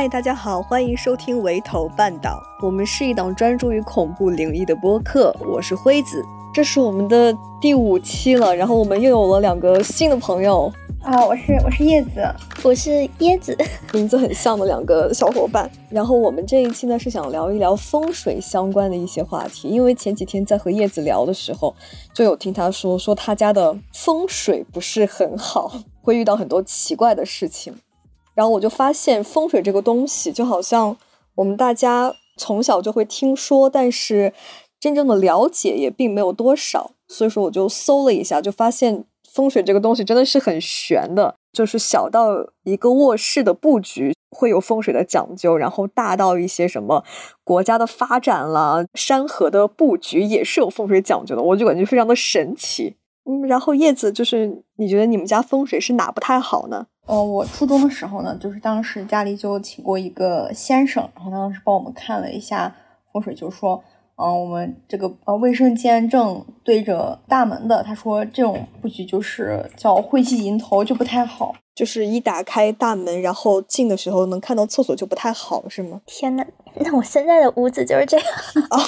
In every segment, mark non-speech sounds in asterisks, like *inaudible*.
嗨，大家好，欢迎收听《围头半岛》，我们是一档专注于恐怖灵异的播客。我是辉子，这是我们的第五期了，然后我们又有了两个新的朋友啊，我是我是叶子，我是椰子，名字很像的两个小伙伴。然后我们这一期呢是想聊一聊风水相关的一些话题，因为前几天在和叶子聊的时候，就有听他说说他家的风水不是很好，会遇到很多奇怪的事情。然后我就发现风水这个东西，就好像我们大家从小就会听说，但是真正的了解也并没有多少。所以说我就搜了一下，就发现风水这个东西真的是很玄的，就是小到一个卧室的布局会有风水的讲究，然后大到一些什么国家的发展了，山河的布局也是有风水讲究的，我就感觉非常的神奇。然后叶子就是你觉得你们家风水是哪不太好呢？嗯，我初中的时候呢，就是当时家里就请过一个先生，然后当时帮我们看了一下风水，就说。嗯，我们这个呃卫生间正对着大门的，他说这种布局就是叫晦气迎头，就不太好。就是一打开大门，然后进的时候能看到厕所就不太好，是吗？天呐，那我现在的屋子就是这样，啊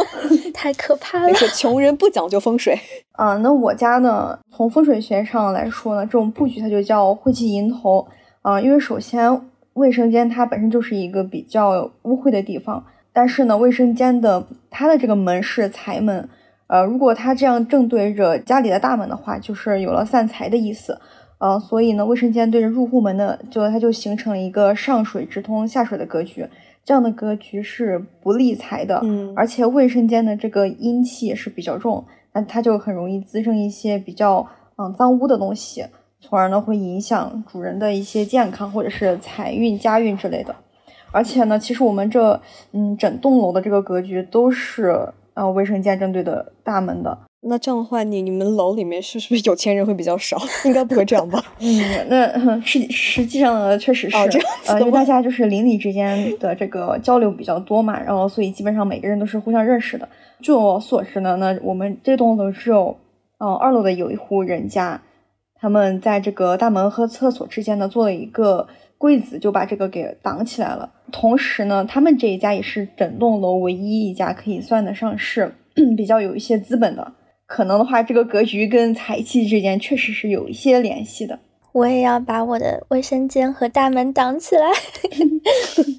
*laughs* 太可怕了。穷人不讲究风水 *laughs* 啊。那我家呢，从风水学上来说呢，这种布局它就叫晦气迎头啊，因为首先卫生间它本身就是一个比较污秽的地方。但是呢，卫生间的它的这个门是财门，呃，如果它这样正对着家里的大门的话，就是有了散财的意思，呃，所以呢，卫生间对着入户门的，就它就形成了一个上水直通下水的格局，这样的格局是不利财的，嗯，而且卫生间的这个阴气也是比较重，那它就很容易滋生一些比较嗯脏污的东西，从而呢会影响主人的一些健康或者是财运家运之类的。而且呢，其实我们这嗯整栋楼的这个格局都是呃卫生间正对的大门的。那这样的话，你你们楼里面是是不是有钱人会比较少？*laughs* 应该不会这样吧？嗯，那实实际上呢，确实是呃，因为大家就是邻里之间的这个交流比较多嘛，然后所以基本上每个人都是互相认识的。据我所知呢，那我们这栋楼只有嗯二楼的有一户人家，他们在这个大门和厕所之间呢做了一个。柜子就把这个给挡起来了。同时呢，他们这一家也是整栋楼唯一一家可以算得上是 *clears throat* 比较有一些资本的。可能的话，这个格局跟财气之间确实是有一些联系的。我也要把我的卫生间和大门挡起来。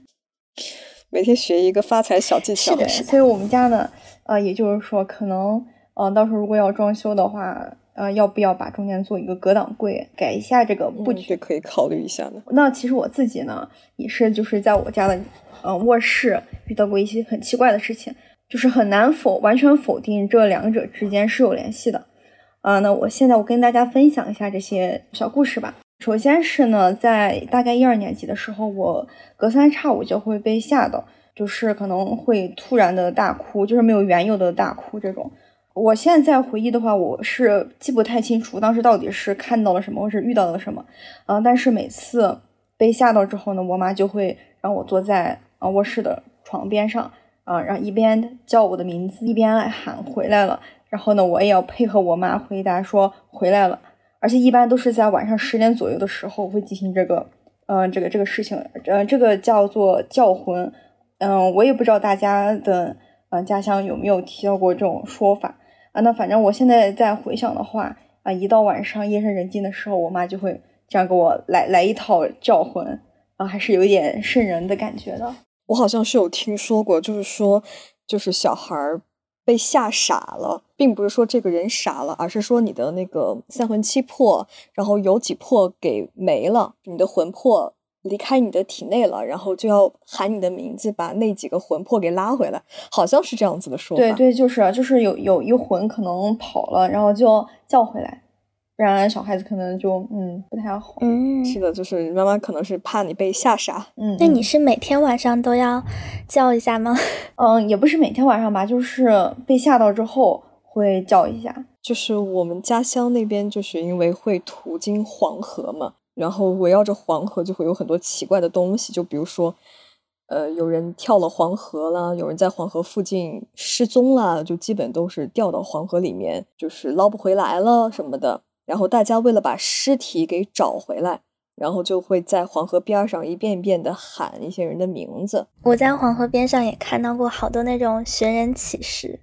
*laughs* 每天学一个发财小技巧。是的，所以我们家呢，呃，也就是说，可能，呃，到时候如果要装修的话。呃，要不要把中间做一个隔挡柜，改一下这个布局？可以考虑一下的。那其实我自己呢，也是就是在我家的呃卧室遇到过一些很奇怪的事情，就是很难否完全否定这两者之间是有联系的。啊，那我现在我跟大家分享一下这些小故事吧。首先是呢，在大概一二年级的时候，我隔三差五就会被吓到，就是可能会突然的大哭，就是没有缘由的大哭这种。我现在回忆的话，我是记不太清楚当时到底是看到了什么，或是遇到了什么。嗯，但是每次被吓到之后呢，我妈就会让我坐在啊卧室的床边上，啊，然后一边叫我的名字，一边喊回来了。然后呢，我也要配合我妈回答说回来了。而且一般都是在晚上十点左右的时候会进行这个，嗯，这个这个事情，嗯，这个叫做叫魂。嗯，我也不知道大家的嗯家乡有没有提到过这种说法。啊，那反正我现在在回想的话，啊，一到晚上夜深人静的时候，我妈就会这样给我来来一套叫魂，啊，还是有一点瘆人的感觉的。我好像是有听说过，就是说，就是小孩儿被吓傻了，并不是说这个人傻了，而是说你的那个三魂七魄，然后有几魄给没了，你的魂魄。离开你的体内了，然后就要喊你的名字，把那几个魂魄给拉回来，好像是这样子的说法。对对，就是就是有有一魂可能跑了，然后就要叫回来，不然小孩子可能就嗯不太好。嗯，是的，就是妈妈可能是怕你被吓傻。嗯，那你是每天晚上都要叫一下吗？*laughs* 嗯，也不是每天晚上吧，就是被吓到之后会叫一下。就是我们家乡那边，就是因为会途经黄河嘛。然后围绕着黄河就会有很多奇怪的东西，就比如说，呃，有人跳了黄河了，有人在黄河附近失踪了，就基本都是掉到黄河里面，就是捞不回来了什么的。然后大家为了把尸体给找回来，然后就会在黄河边上一遍一遍的喊一些人的名字。我在黄河边上也看到过好多那种寻人启事，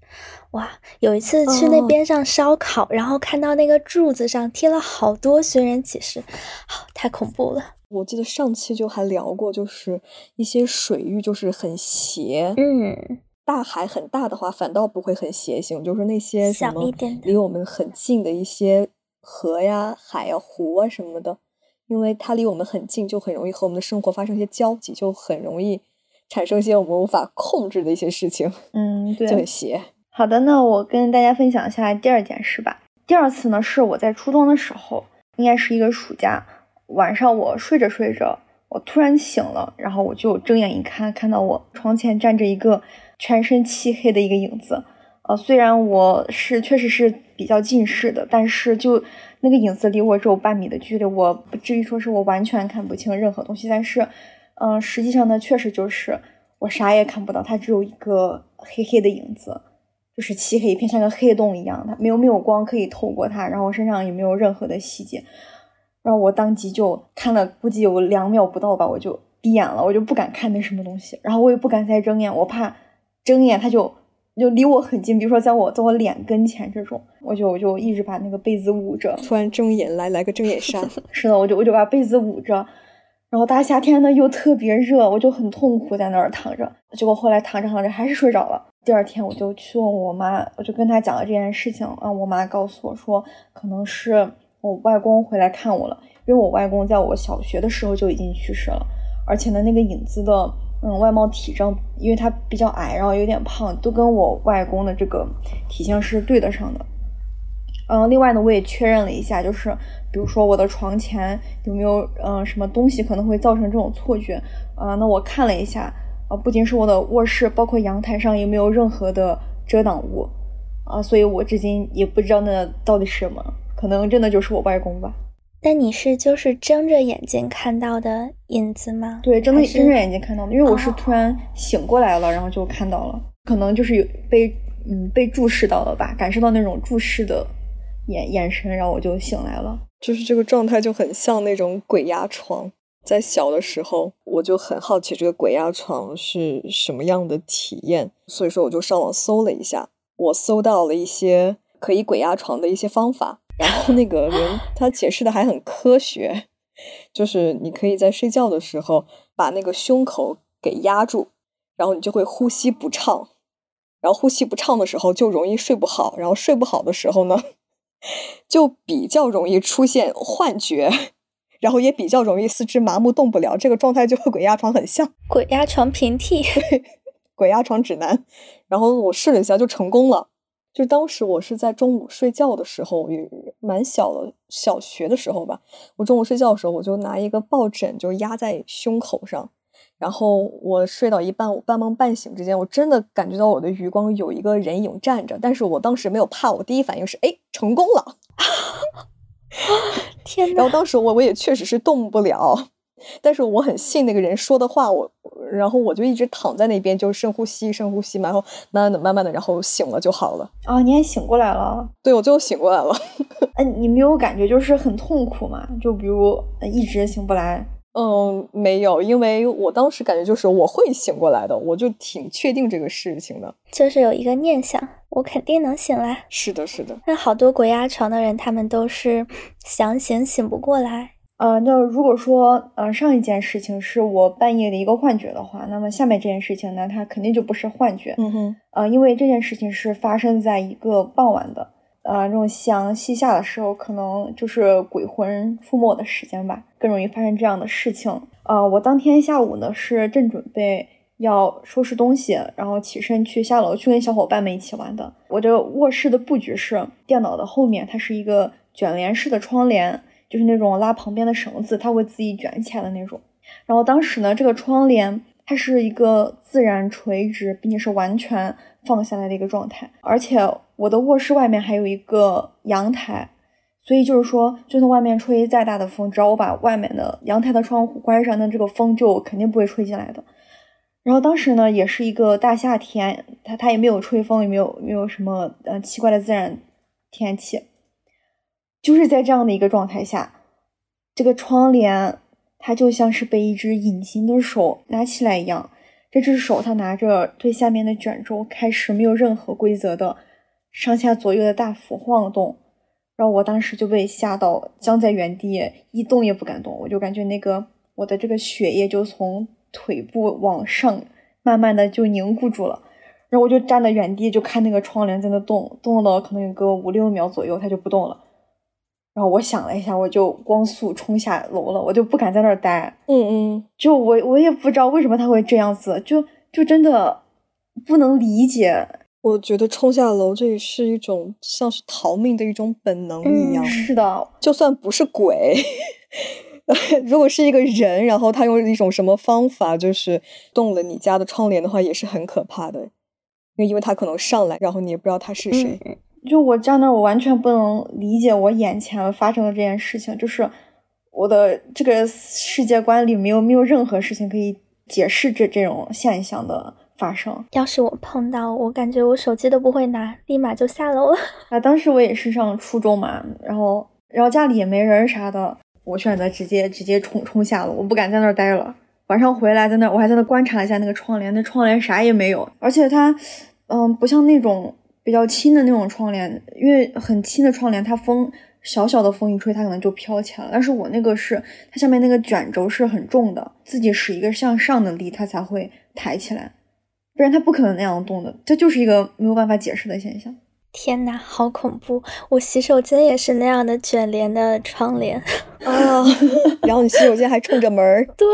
哇！有一次去那边上烧烤，然后看到那个柱子上贴了好多寻人启事，好，太恐怖了。我记得上期就还聊过，就是一些水域就是很邪，嗯，大海很大的话反倒不会很邪性，就是那些什么小一点离我们很近的一些河呀、海呀、湖啊什么的，因为它离我们很近，就很容易和我们的生活发生一些交集，就很容易产生一些我们无法控制的一些事情，嗯，*laughs* 对，就很邪。好的，那我跟大家分享一下第二件事吧。第二次呢，是我在初中的时候，应该是一个暑假，晚上我睡着睡着，我突然醒了，然后我就睁眼一看，看到我床前站着一个全身漆黑的一个影子。呃，虽然我是确实是比较近视的，但是就那个影子离我只有半米的距离，我不至于说是我完全看不清任何东西。但是，嗯、实际上呢，确实就是我啥也看不到，它只有一个黑黑的影子。就是漆黑一片，像个黑洞一样，它没有没有光可以透过它，然后身上也没有任何的细节，然后我当即就看了，估计有两秒不到吧，我就闭眼了，我就不敢看那什么东西，然后我也不敢再睁眼，我怕睁眼它就就离我很近，比如说在我在我脸跟前这种，我就我就一直把那个被子捂着，突然睁眼来来个睁眼杀，*laughs* 是的，我就我就把被子捂着，然后大夏天呢又特别热，我就很痛苦在那儿躺着，结果后来躺着躺着还是睡着了。第二天我就去问我妈，我就跟她讲了这件事情啊，我妈告诉我说，可能是我外公回来看我了，因为我外公在我小学的时候就已经去世了，而且呢那个影子的嗯外貌体征，因为他比较矮，然后有点胖，都跟我外公的这个体型是对得上的。嗯，另外呢，我也确认了一下，就是比如说我的床前有没有嗯什么东西可能会造成这种错觉啊、那我看了一下，啊，不仅是我的卧室，包括阳台上也没有任何的遮挡物啊，所以我至今也不知道那到底是什么，可能真的就是我外公吧。那你是就是睁着眼睛看到的影子吗？对，睁着睁着眼睛看到的，因为我是哦突然醒过来了，然后就看到了，可能就是有被嗯被注视到了吧，感受到那种注视的眼眼神，然后我就醒来了。就是这个状态就很像那种鬼压床。在小的时候，我就很好奇这个鬼压床是什么样的体验，所以说我就上网搜了一下，我搜到了一些可以鬼压床的一些方法，然后那个人他解释的还很科学，就是你可以在睡觉的时候把那个胸口给压住，然后你就会呼吸不畅，然后呼吸不畅的时候就容易睡不好，然后睡不好的时候呢，就比较容易出现幻觉，然后也比较容易四肢麻木动不了。这个状态就和鬼压床很像，鬼压床平替。*laughs* 鬼压床指南。然后我试了一下，就成功了。就当时我是在中午睡觉的时候，也蛮小的，小学的时候吧。我中午睡觉的时候，我就拿一个抱枕就压在胸口上，然后我睡到一半，我半梦半醒之间，我真的感觉到我的余光有一个人影站着，但是我当时没有怕，我第一反应是，哎，成功了。*laughs* 天呐，然后当时我我也确实是动不了，但是我很信那个人说的话，我然后我就一直躺在那边，就深呼吸，深呼吸嘛，然后慢慢的、慢慢的，然后醒了就好了。啊，你还醒过来了？对，我最后醒过来了。*laughs* 哎，你没有感觉就是很痛苦吗？就比如呃一直醒不来。嗯，没有，因为我当时感觉就是我会醒过来的，我就挺确定这个事情的。就是有一个念想，我肯定能醒来。是的，是的，那好多鬼压床的人，他们都是想醒醒不过来。呃，那如果说呃上一件事情是我半夜的一个幻觉的话，那么下面这件事情呢，它肯定就不是幻觉。嗯哼，呃，因为这件事情是发生在一个傍晚的，呃，这种夕阳西下的时候，可能就是鬼魂出没的时间吧，更容易发生这样的事情。呃，我当天下午呢是正准备要收拾东西，然后起身去下楼去跟小伙伴们一起玩的。我的卧室的布局是电脑的后面，它是一个卷帘式的窗帘，就是那种拉旁边的绳子，它会自己卷起来的那种。然后当时呢，这个窗帘它是一个自然垂直，并且是完全放下来的一个状态，而且我的卧室外面还有一个阳台，所以就是说，就算外面吹再大的风，只要我把外面的阳台的窗户关上，那这个风就肯定不会吹进来的。然后当时呢，也是一个大夏天，它它也没有吹风，也没有没有什么呃奇怪的自然天气，就是在这样的一个状态下，这个窗帘它就像是被一只隐形的手拿起来一样。这只手，它拿着最下面的卷轴，开始没有任何规则的上下左右的大幅晃动。然后我当时就被吓到，僵在原地一动也不敢动。我就感觉那个我的这个血液就从腿部往上慢慢的就凝固住了。然后我就站在原地，就看那个窗帘在那动，动了可能有个五六秒左右，它就不动了。然后我想了一下，我就光速冲下楼了，我就不敢在那儿待。嗯嗯，就我我也不知道为什么他会这样子，就就真的不能理解。我觉得冲下楼这是一种像是逃命的一种本能一样。是的，就算不是鬼，*laughs* 如果是一个人，然后他用一种什么方法就是动了你家的窗帘的话，也是很可怕的。因为因为他可能上来，然后你也不知道他是谁。就我站那，我完全不能理解我眼前发生的这件事情，就是我的这个世界观里没有没有任何事情可以解释这这种现象的发生。要是我碰到，我感觉我手机都不会拿，立马就下楼了。*laughs* 啊，当时我也是上初中嘛，然后然后家里也没人啥的，我选择直接直接冲冲下楼，我不敢在那儿待了。晚上回来在那，我还在那观察一下那个窗帘，那窗帘啥也没有，而且它，嗯，不像那种。比较轻的那种窗帘，因为很轻的窗帘，它风小小的风一吹，它可能就飘起来了。但是我那个是，它下面那个卷轴是很重的，自己使一个向上的力，它才会抬起来，不然它不可能那样动的。这就是一个没有办法解释的现象。天呐，好恐怖！我洗手间也是那样的卷帘的窗帘啊，*laughs* 然后你洗手间还冲着门儿，*laughs* 对，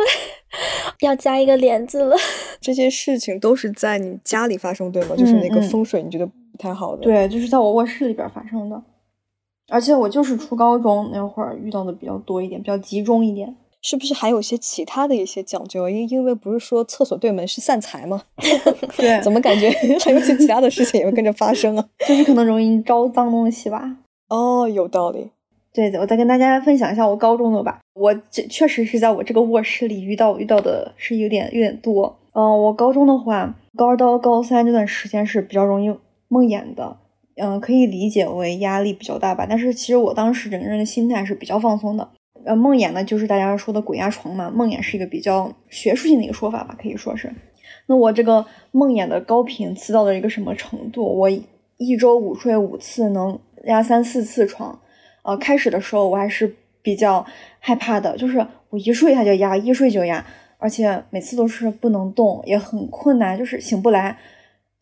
要加一个帘子了。这些事情都是在你家里发生，对吗？就是那个风水，你觉得？不太好的，对，就是在我卧室里边发生的，而且我就是初高中那会儿遇到的比较多一点，比较集中一点。是不是还有一些其他的一些讲究？因因为不是说厕所对门是散财吗？*laughs* 对，怎么感觉 *laughs* 还有些其他的事情也会跟着发生啊？就是可能容易招脏东西吧。哦，有道理。对的，我再跟大家分享一下我高中的吧。我这确实是在我这个卧室里遇到遇到的是有点有点多。嗯，我高中的话，高二到高三这段时间是比较容易。梦魇的，嗯，可以理解为压力比较大吧。但是其实我当时整个人的心态是比较放松的。呃，梦魇呢，就是大家说的鬼压床嘛。梦魇是一个比较学术性的一个说法吧，可以说是。那我这个梦魇的高频次到了一个什么程度？我一周午睡五次，能压三四次床。呃，开始的时候我还是比较害怕的，就是我一睡它就压，一睡就压，而且每次都是不能动，也很困难，就是醒不来。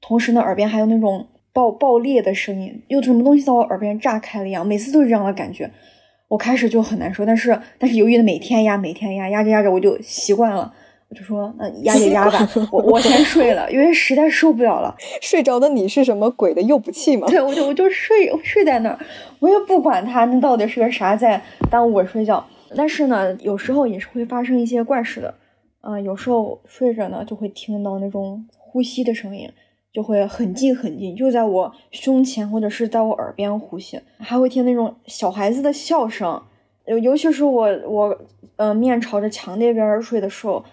同时呢，耳边还有那种。爆爆裂的声音，有什么东西在我耳边炸开了一样，每次都是这样的感觉。我开始就很难受，但是但是由于每天压，每天压，压着压着我就习惯了，我就说那压就压吧，*laughs* 我我先睡了，因为实在受不了了。*laughs* 睡着的你是什么鬼的诱捕器吗？对，我就我就睡睡在那儿，我也不管他那到底是个啥在耽误我睡觉。但是呢，有时候也是会发生一些怪事的，嗯，有时候睡着呢就会听到那种呼吸的声音。就会很近很近，就在我胸前或者是在我耳边呼吸，还会听那种小孩子的笑声，尤尤其是我我呃面朝着墙那边睡的时候，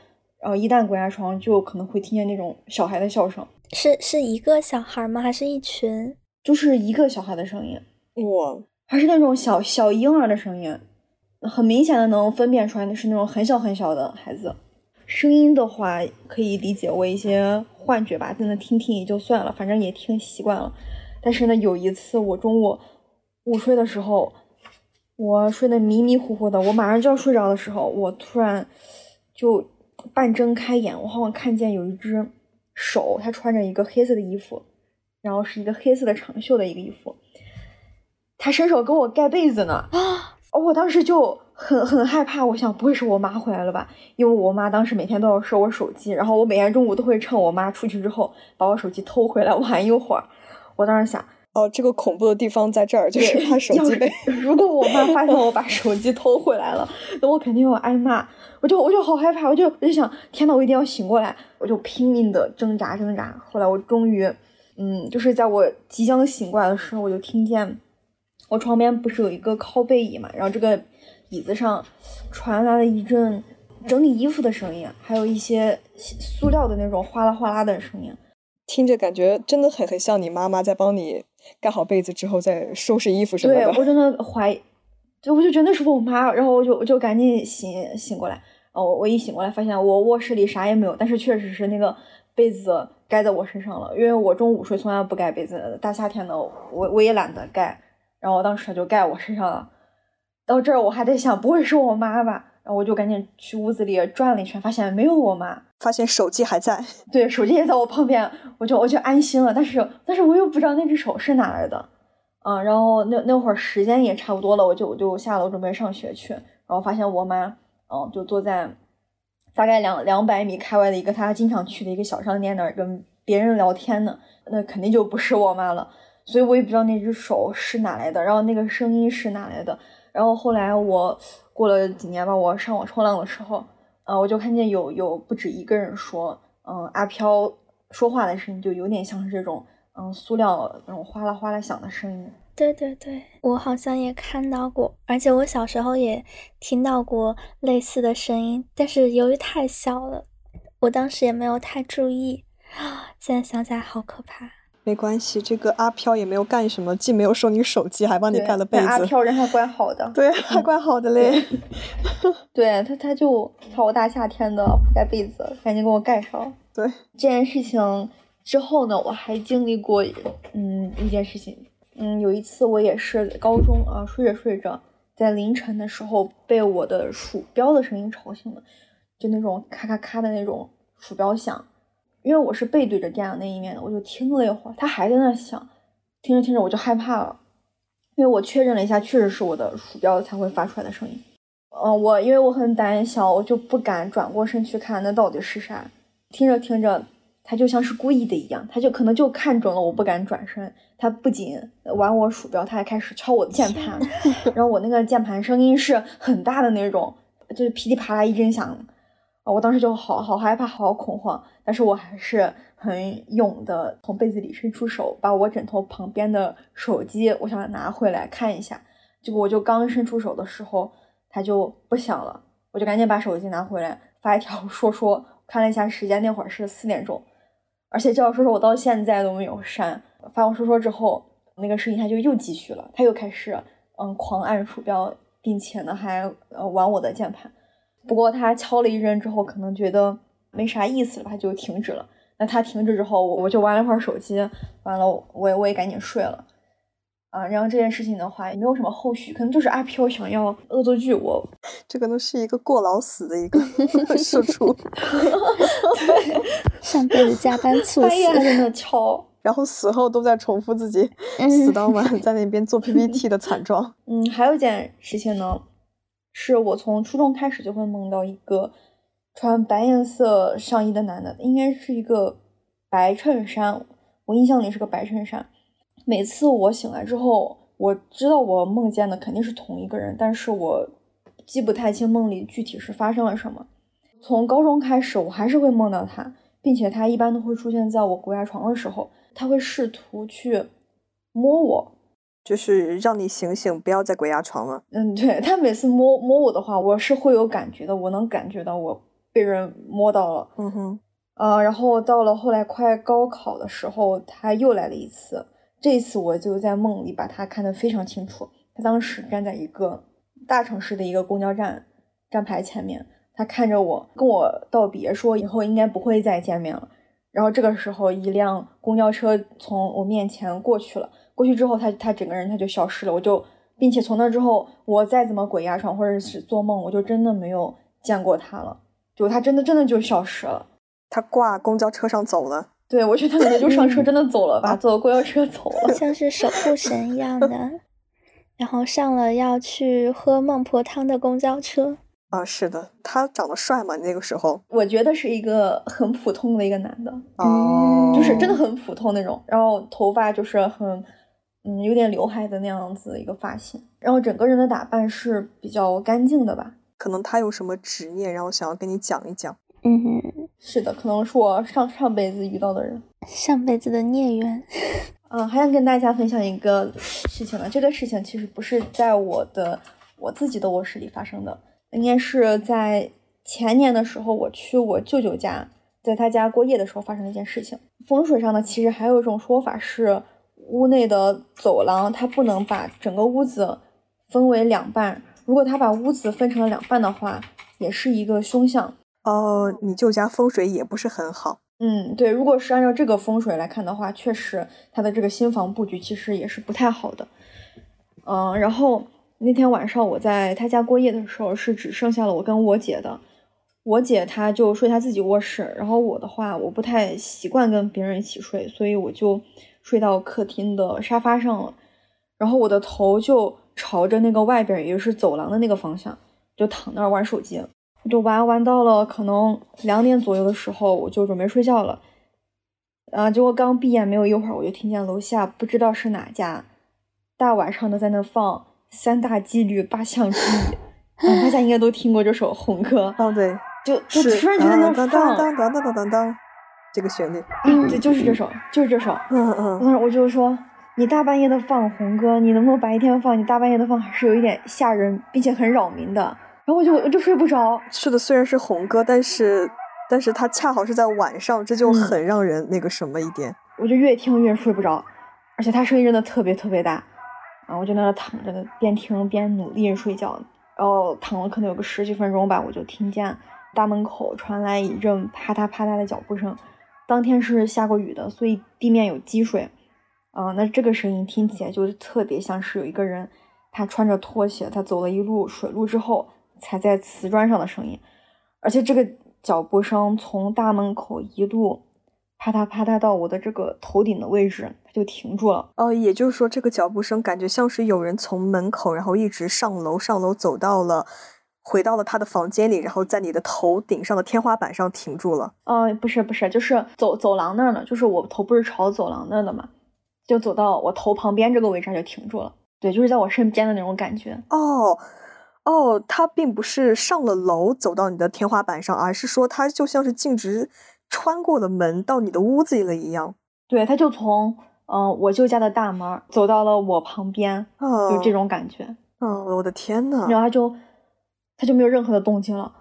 然后一旦滚下床，就可能会听见那种小孩的笑声。是是一个小孩吗？还是一群？就是一个小孩的声音。哇，还是那种小小婴儿的声音，很明显的能分辨出来，那是那种很小很小的孩子。声音的话，可以理解为一些幻觉吧，在那听听也就算了，反正也听习惯了。但是呢，有一次我中午午睡的时候，我睡得迷迷糊糊的，我马上就要睡着的时候，我突然就半睁开眼，我好像看见有一只手，他穿着一个黑色的衣服，然后是一个黑色的长袖的一个衣服，他伸手给我盖被子呢。啊！我当时就。很很害怕，我想不会是我妈回来了吧？因为我妈当时每天都要收我手机，然后我每天中午都会趁我妈出去之后把我手机偷回来玩一会儿。我当时想，哦，这个恐怖的地方在这儿，就是怕手机被。如果我妈发现我把手机偷回来了，那我肯定要挨骂。我就我就好害怕，我就我就想，天呐，我一定要醒过来！我就拼命的挣扎挣扎。后来我终于，嗯，就是在我即将醒过来的时候，我就听见我床边不是有一个靠背椅嘛，然后这个。椅子上传来了一阵整理衣服的声音，还有一些塑料的那种哗啦哗啦的声音，听着感觉真的很很像你妈妈在帮你盖好被子之后再收拾衣服什么的。对我真的怀疑，就我就觉得那是我妈，然后我就我就赶紧醒醒过来，哦，我一醒过来发现我卧室里啥也没有，但是确实是那个被子盖在我身上了，因为我中午睡从来不盖被子，大夏天的我我也懒得盖，然后当时就盖我身上了。到这儿我还在想，不会是我妈吧？然后我就赶紧去屋子里转了一圈，发现没有我妈，发现手机还在，*laughs* 对，手机也在我旁边，我就我就安心了。但是但是我又不知道那只手是哪来的，嗯，然后那那会儿时间也差不多了，我就我就下楼准备上学去，然后发现我妈。嗯，就坐在大概两两百米开外的一个她经常去的一个小商店那儿跟别人聊天呢，那肯定就不是我妈了，所以我也不知道那只手是哪来的，然后那个声音是哪来的，然后后来我过了几年吧，我上网冲浪的时候，呃，我就看见有有不止一个人说，嗯，阿飘说话的声音就有点像是这种，嗯，塑料那种哗啦哗啦响的声音。对对对，我好像也看到过，而且我小时候也听到过类似的声音，但是由于太小了，我当时也没有太注意啊。*gasps* 现在想起来好可怕。没关系，这个阿飘也没有干什么，既没有收你手机，还帮你盖了被子。阿飘人还怪好的。*laughs* 对，还怪好的嘞。*laughs* 对他，他就操我大夏天的不盖被子，赶紧给我盖上。对这件事情之后呢，我还经历过嗯一件事情。嗯，有一次我也是高中啊，睡着睡着，在凌晨的时候被我的鼠标的声音吵醒了，就那种咔咔咔的那种鼠标响。因为我是背对着电脑那一面的，我就听了一会儿，他还在那响。听着听着我就害怕了，因为我确认了一下，确实是我的鼠标才会发出来的声音。嗯，我因为我很胆小，我就不敢转过身去看那到底是啥。听着听着。他就像是故意的一样，他就可能就看准了我不敢转身，他不仅玩我鼠标，他还开始敲我的键盘，然后我那个键盘声音是很大的那种，就是噼里啪啦一阵响，我当时就好好害怕，好恐慌，但是我还是很勇的从被子里伸出手，把我枕头旁边的手机，我想拿回来看一下，结果我就刚伸出手的时候，它就不响了，我就赶紧把手机拿回来发一条说说，看了一下时间，那会儿是四点钟。而且这条说说，我到现在都没有删。发完说说之后，那个声音他就又继续了，他又开始嗯狂按鼠标，并且呢还呃玩我的键盘。不过他敲了一阵之后，可能觉得没啥意思了，他就停止了。那他停止之后，我我就玩了会儿手机，完了我也我也赶紧睡了。啊，然后这件事情的话也没有什么后续，可能就是阿飘想要恶作剧我，*laughs* 这可能是一个过劳死的一个 *laughs* 社畜，上辈子加班猝死，在那敲，然后死后都在重复自己死当晚在那边做 PPT 的惨状。嗯，还有一件事情呢，是我从初中开始就会梦到一个穿白颜色上衣的男的，应该是一个白衬衫，我印象里是个白衬衫。每次我醒来之后，我知道我梦见的肯定是同一个人，但是我记不太清梦里具体是发生了什么。从高中开始，我还是会梦到他，并且他一般都会出现在我鬼压床的时候，他会试图去摸我，就是让你醒醒，不要再鬼压床了。嗯，对他每次摸摸我的话，我是会有感觉的，我能感觉到我被人摸到了。嗯哼，呃，然后到了后来快高考的时候，他又来了一次。这次我就在梦里把他看得非常清楚。他当时站在一个大城市的一个公交站站牌前面，他看着我，跟我道别，说以后应该不会再见面了。然后这个时候，一辆公交车从我面前过去了。过去之后，他他整个人他就消失了。我就，并且从那之后，我再怎么鬼压床或者是做梦，我就真的没有见过他了。就他真的真的就消失了。他挂公交车上走了。*laughs* 对，我觉得他可能就上车 *laughs* 真的走了吧，坐公交车走了，像是守护神一样的。*laughs* 然后上了要去喝孟婆汤的公交车。啊，是的，他长得帅吗？那个时候，我觉得是一个很普通的一个男的，哦，就是真的很普通那种。然后头发就是很，嗯，有点刘海的那样子一个发型。然后整个人的打扮是比较干净的吧？可能他有什么执念，然后想要跟你讲一讲。嗯哼，是的，可能是我上上辈子遇到的人，上辈子的孽缘。*laughs* 嗯，还想跟大家分享一个事情呢。这个事情其实不是在我的我自己的卧室里发生的，应该是在前年的时候，我去我舅舅家，在他家过夜的时候发生的一件事情。风水上呢，其实还有一种说法是，屋内的走廊它不能把整个屋子分为两半，如果他把屋子分成了两半的话。也是一个凶相。哦，你舅家风水也不是很好。嗯，对，如果是按照这个风水来看的话，确实他的这个新房布局其实也是不太好的。嗯，然后那天晚上我在他家过夜的时候，是只剩下了我跟我姐的。我姐她就睡她自己卧室，然后我的话，我不太习惯跟别人一起睡，所以我就睡到客厅的沙发上了。然后我的头就朝着那个外边，也就是走廊的那个方向，就躺那儿玩手机。我就玩玩到了可能两点左右的时候，我就准备睡觉了。啊，结果刚闭眼没有一会儿，我就听见楼下不知道是哪家，大晚上的在那放三大纪律八项注意。大家应该都听过这首红歌。哦，对。就就突然觉得那放，当当当当当当当，这个旋律，对，就是这首，就是这首。嗯嗯。当时我就说，你大半夜的放红歌，你能不能白天放？你大半夜的放还是有一点吓人，并且很扰民的。然后我就我就睡不着。是的，虽然是红歌，但是但是它恰好是在晚上，这就很让人那个什么一点。我就越听越睡不着，而且它声音真的特别特别大。然后，我就在那躺着，边听边努力睡觉。然后躺了可能有个十几分钟吧，我就听见。大门口传来一阵啪嗒啪嗒的脚步声，当天是下过雨的，所以地面有积水。啊，那这个声音听起来就特别像是有一个人，他穿着拖鞋，他走了一路水路之后踩在瓷砖上的声音。而且这个脚步声从大门口一路啪嗒啪嗒到我的这个头顶的位置，它就停住了。哦，也就是说，这个脚步声感觉像是有人从门口，然后一直上楼，上楼走到了。回到了他的房间里，然后在你的头顶上的天花板上停住了。嗯，不是不是，就是走走廊那儿呢，就是我头不是朝走廊那儿的嘛，就走到我头旁边这个位置就停住了。对，就是在我身边的那种感觉。哦哦，他并不是上了楼走到你的天花板上，而是说他就像是径直穿过了门到你的屋子里了一样。对，他就从嗯我舅家的大门走到了我旁边，就这种感觉。哦，我的天呐，然后他就。他就没有任何的动静了，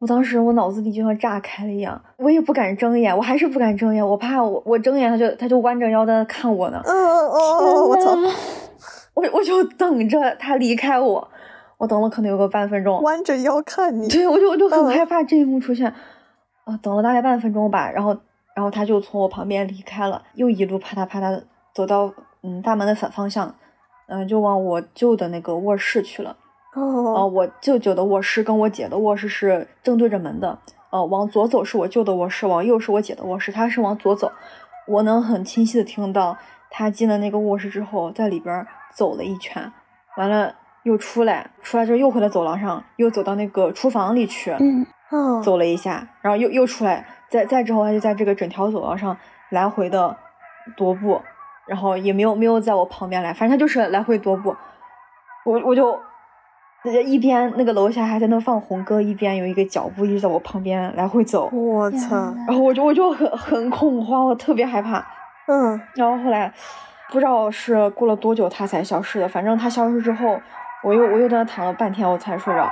我当时我脑子里就像炸开了一样，我也不敢睁眼，我还是不敢睁眼，我怕我我睁眼他就他就弯着腰在看我呢。嗯嗯嗯，我操！我我就等着他离开我，我等了可能有个半分钟，弯着腰看你。对，我就我就很害怕这一幕出现，啊，等了大概半分钟吧，然后然后他就从我旁边离开了，又一路啪嗒啪嗒走到嗯大门的反方向，嗯，就往我舅的那个卧室去了。哦，我舅舅的卧室跟我姐的卧室是正对着门的。呃，往左走是我舅的卧室，往右是我姐的卧室。他是往左走，我能很清晰的听到他进了那个卧室之后，在里边走了一圈，完了又出来，出来之后又回到走廊上，又走到那个厨房里去，嗯，走了一下，然后又又出来，再再之后他就在这个整条走廊上来回的踱步，然后也没有没有在我旁边来，反正他就是来回踱步，我我就。一边那个楼下还在那放红歌，一边有一个脚步一直在我旁边来回走。我操！然后我就我就很很恐慌，我特别害怕。嗯。然后后来不知道是过了多久他才消失的，反正他消失之后，我又我又在那躺了半天，我才睡着。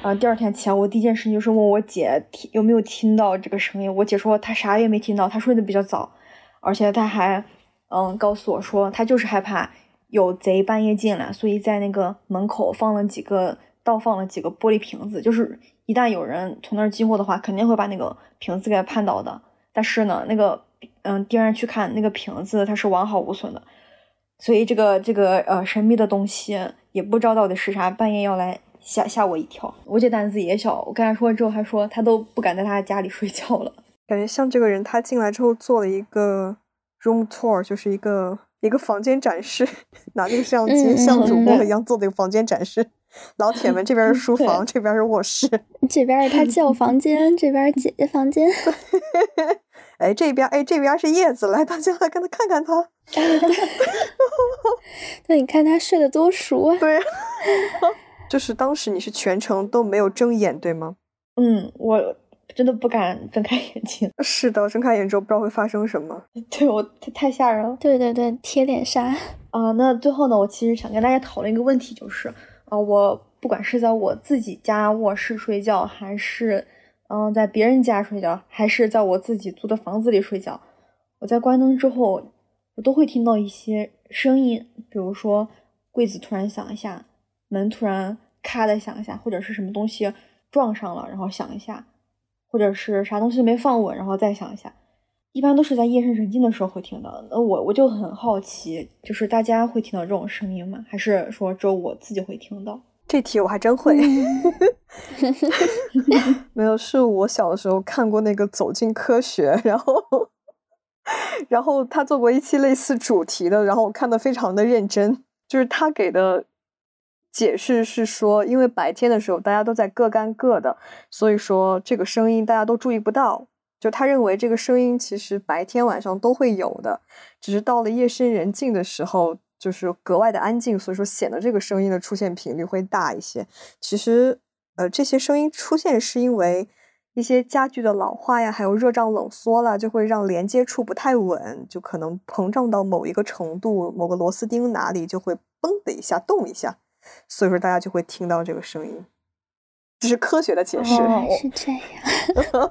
啊！第二天起来，我第一件事情就是问我姐听有没有听到这个声音。我姐说她啥也没听到，她睡得比较早。而且他还，嗯，告诉我说，他就是害怕有贼半夜进来，所以在那个门口放了几个倒放了几个玻璃瓶子，就是一旦有人从那儿经过的话，肯定会把那个瓶子给绊倒的。但是呢，那个，嗯，第二去看那个瓶子，它是完好无损的。所以这个这个呃神秘的东西也不知道到底是啥，半夜要来吓吓我一跳。我姐胆子也小，我跟她说之后，还说她都不敢在她家里睡觉了。感觉像这个人，他进来之后做了一个 room tour，就是一个一个房间展示，*laughs* 拿那个摄像机像主播一样做的一个房间展示。老铁们，这边是 *laughs* 书房，这边是卧室，*laughs* 这边是他叫房间，这边姐姐房间。哎，这边哎，这边是叶子，来，大家来跟他看看他。那你看他睡得多熟啊！对，就是当时你是全程都没有睁眼，对吗？嗯，我。真的不敢睁开眼睛。*laughs* 是的，睁开眼之后不知道会发生什么。*laughs* 对我太太吓人了。对对对，贴脸杀。*laughs* 啊，那最后呢，我其实想跟大家讨论一个问题，就是啊，我不管是在我自己家卧室睡觉，还是嗯在别人家睡觉，还是在我自己租的房子里睡觉，我在关灯之后，我都会听到一些声音，比如说柜子突然响一下，门突然咔的响一下，或者是什么东西撞上了，然后响一下，或者是啥东西没放稳，然后再想一下。一般都是在夜深人静的时候会听到。那我我就很好奇，就是大家会听到这种声音吗？还是说只有我自己会听到？这题我还真会。*laughs* *laughs* 没有，是我小的时候看过那个《走进科学》，然后。然后他做过一期类似主题的，然后我看的非常的认真。就是他给的解释是说，因为白天的时候大家都在各干各的，所以说这个声音大家都注意不到。就他认为这个声音其实白天晚上都会有的，只是到了夜深人静的时候，就是格外的安静，所以说显得这个声音的出现频率会大一些。其实，呃，这些声音出现是因为。一些家具的老化呀，还有热胀冷缩了，就会让连接处不太稳，就可能膨胀到某一个程度，某个螺丝钉哪里就会嘣的一下动一下，所以说大家就会听到这个声音。这是科学的解释，是这样。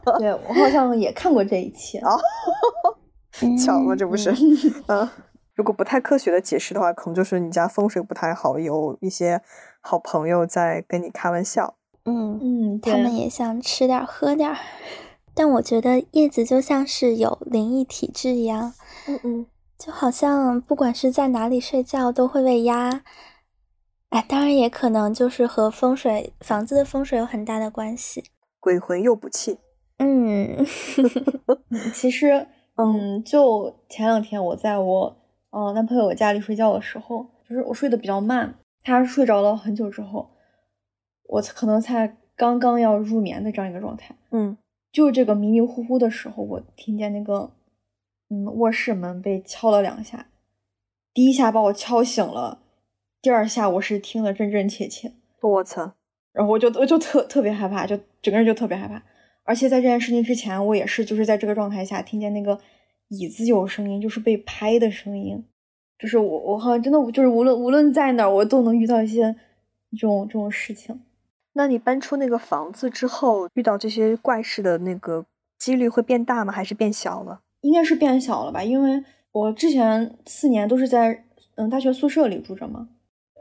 *laughs* 对我好像也看过这一期啊，*laughs* 巧了，这不是？*laughs* 嗯，如果不太科学的解释的话，可能就是你家风水不太好，有一些好朋友在跟你开玩笑。嗯嗯，他们也想吃点喝点，但我觉得叶子就像是有灵异体质一样，嗯嗯，就好像不管是在哪里睡觉都会被压。哎，当然也可能就是和风水房子的风水有很大的关系，鬼魂又补气。嗯，*laughs* 其实，嗯，就前两天我在我呃男朋友家里睡觉的时候，就是我睡得比较慢，他睡着了很久之后。我可能才刚刚要入眠的这样一个状态，嗯，就这个迷迷糊糊的时候，我听见那个，嗯，卧室门被敲了两下，第一下把我敲醒了，第二下我是听得真真切切，我操，然后我就我就特特别害怕，就整个人就特别害怕，而且在这件事情之前，我也是就是在这个状态下听见那个椅子有声音，就是被拍的声音，就是我我好像真的就是无论无论在哪儿，我都能遇到一些这种这种事情。那你搬出那个房子之后，遇到这些怪事的那个几率会变大吗？还是变小了？应该是变小了吧，因为我之前四年都是在嗯大学宿舍里住着嘛，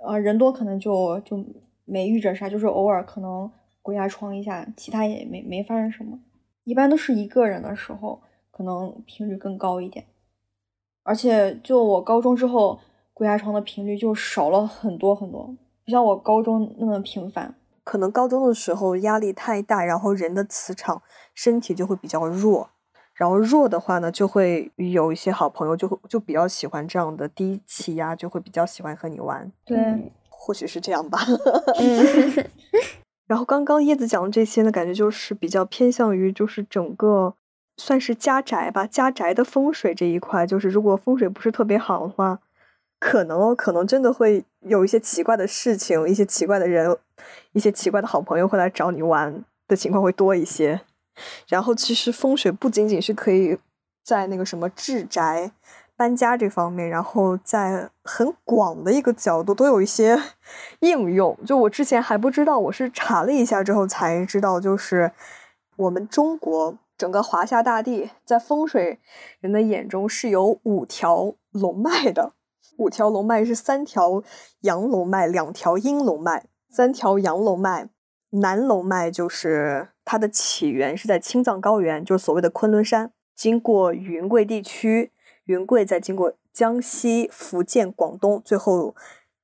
啊人多可能就就没遇着啥，就是偶尔可能鬼压床一下，其他也没没发生什么。一般都是一个人的时候，可能频率更高一点。而且就我高中之后，鬼压床的频率就少了很多很多，不像我高中那么频繁。可能高中的时候压力太大，然后人的磁场身体就会比较弱，然后弱的话呢，就会有一些好朋友就会就比较喜欢这样的低气压，就会比较喜欢和你玩。对，或许是这样吧。*laughs* *laughs* 然后刚刚叶子讲的这些呢，感觉就是比较偏向于就是整个算是家宅吧，家宅的风水这一块，就是如果风水不是特别好的话。可能哦，可能真的会有一些奇怪的事情，一些奇怪的人，一些奇怪的好朋友会来找你玩的情况会多一些。然后，其实风水不仅仅是可以在那个什么置宅、搬家这方面，然后在很广的一个角度都有一些 *laughs* 应用。就我之前还不知道，我是查了一下之后才知道，就是我们中国整个华夏大地在风水人的眼中是有五条龙脉的。五条龙脉是三条阳龙脉，两条阴龙脉。三条阳龙脉，南龙脉就是它的起源是在青藏高原，就是所谓的昆仑山，经过云贵地区，云贵再经过江西、福建、广东，最后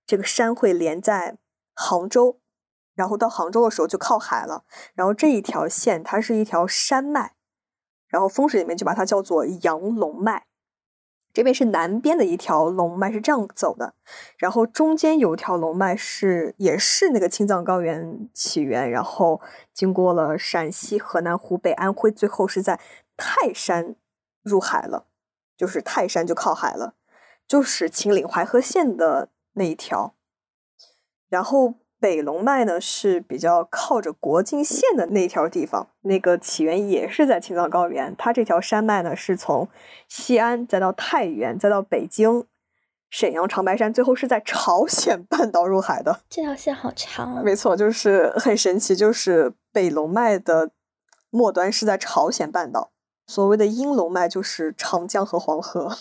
这个山会连在杭州，然后到杭州的时候就靠海了。然后这一条线它是一条山脉，然后风水里面就把它叫做阳龙脉。这边是南边的一条龙脉，是这样走的，然后中间有一条龙脉是也是那个青藏高原起源，然后经过了陕西、河南、湖北、安徽，最后是在泰山入海了，就是泰山就靠海了，就是秦岭淮河线的那一条，然后。北龙脉呢是比较靠着国境线的那条地方，那个起源也是在青藏高原。它这条山脉呢是从西安再到太原，再到北京、沈阳、长白山，最后是在朝鲜半岛入海的。这条线好长。啊没错，就是很神奇，就是北龙脉的末端是在朝鲜半岛。所谓的阴龙脉就是长江和黄河。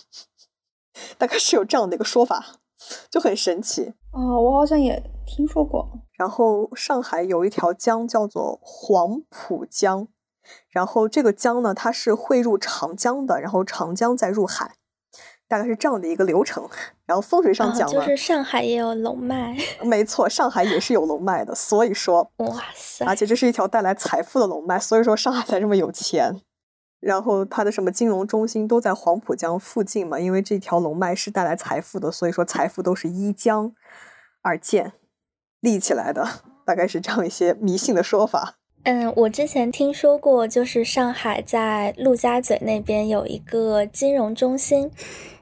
*laughs* 大概是有这样的一个说法，就很神奇。哦，我好像也听说过。然后上海有一条江叫做黄浦江，然后这个江呢，它是汇入长江的，然后长江再入海，大概是这样的一个流程。然后风水上讲呢，就是上海也有龙脉，*laughs* 没错，上海也是有龙脉的，所以说，哇塞，而且这是一条带来财富的龙脉，所以说上海才这么有钱。然后它的什么金融中心都在黄浦江附近嘛，因为这条龙脉是带来财富的，所以说财富都是依江而建立起来的，大概是这样一些迷信的说法。嗯，我之前听说过，就是上海在陆家嘴那边有一个金融中心，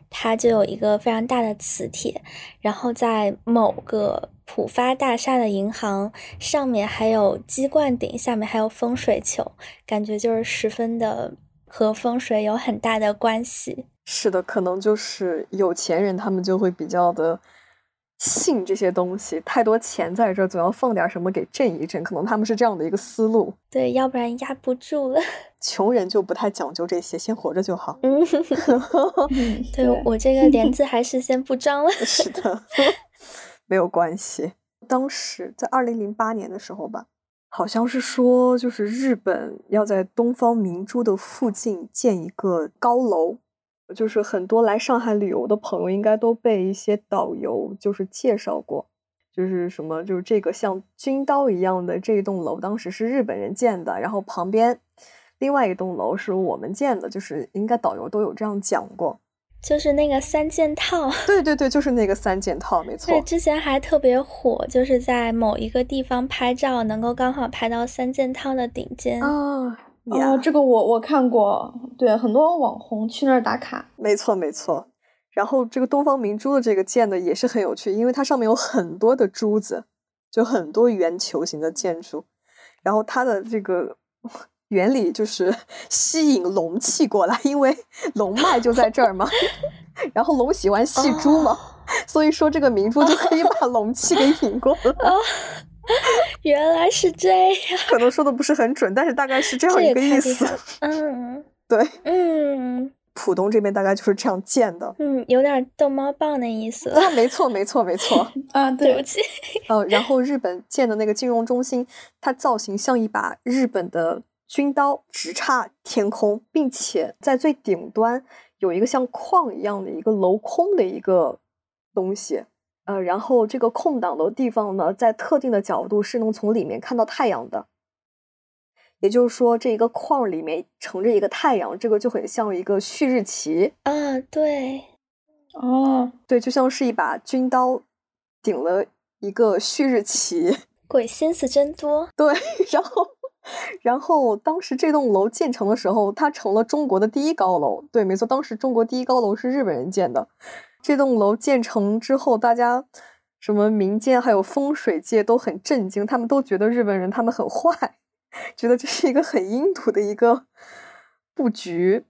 它就有一个非常大的磁铁，然后在某个浦发大厦的银行上面还有鸡冠顶，下面还有风水球，感觉就是十分的。和风水有很大的关系。是的，可能就是有钱人，他们就会比较的信这些东西。太多钱在这，总要放点什么给震一震。可能他们是这样的一个思路。对，要不然压不住了。*laughs* 穷人就不太讲究这些，先活着就好。嗯，*laughs* 对我这个帘子还是先不装了。*laughs* 是的，没有关系。当时在二零零八年的时候吧。好像是说，就是日本要在东方明珠的附近建一个高楼，就是很多来上海旅游的朋友应该都被一些导游就是介绍过，就是什么，就是这个像军刀一样的这一栋楼，当时是日本人建的，然后旁边另外一栋楼是我们建的，就是应该导游都有这样讲过。就是那个三件套，*laughs* 对对对，就是那个三件套，没错。对，之前还特别火，就是在某一个地方拍照，能够刚好拍到三件套的顶尖啊。哦，这个我我看过，对，很多网红去那儿打卡。没错没错。然后这个东方明珠的这个建的也是很有趣，因为它上面有很多的珠子，就很多圆球形的建筑，然后它的这个。原理就是 *laughs* 吸引龙气过来，因为 *laughs* 龙脉就在这儿嘛。*laughs* 然后龙喜欢戏珠嘛，所以说这个明珠就可以把龙气给引过来。原来是这样，可能说的不是很准，但是大概是这样一个意思。嗯，对，嗯，浦东这边大概就是这样建的。嗯，有点逗猫棒的意思。啊，没错，没错，没错。啊，对不起。哦，然后日本建的那个金融中心，它造型像一把日本的。军刀直插天空，并且在最顶端有一个像框一样的一个镂空的一个东西，呃，然后这个空档的地方呢，在特定的角度是能从里面看到太阳的，也就是说，这一个框里面盛着一个太阳，这个就很像一个旭日旗啊，对，哦，对，就像是一把军刀顶了一个旭日旗，鬼心思真多，对，然后。然后当时这栋楼建成的时候，它成了中国的第一高楼。对，没错，当时中国第一高楼是日本人建的。这栋楼建成之后，大家什么民间还有风水界都很震惊，他们都觉得日本人他们很坏，觉得这是一个很阴毒的一个布局，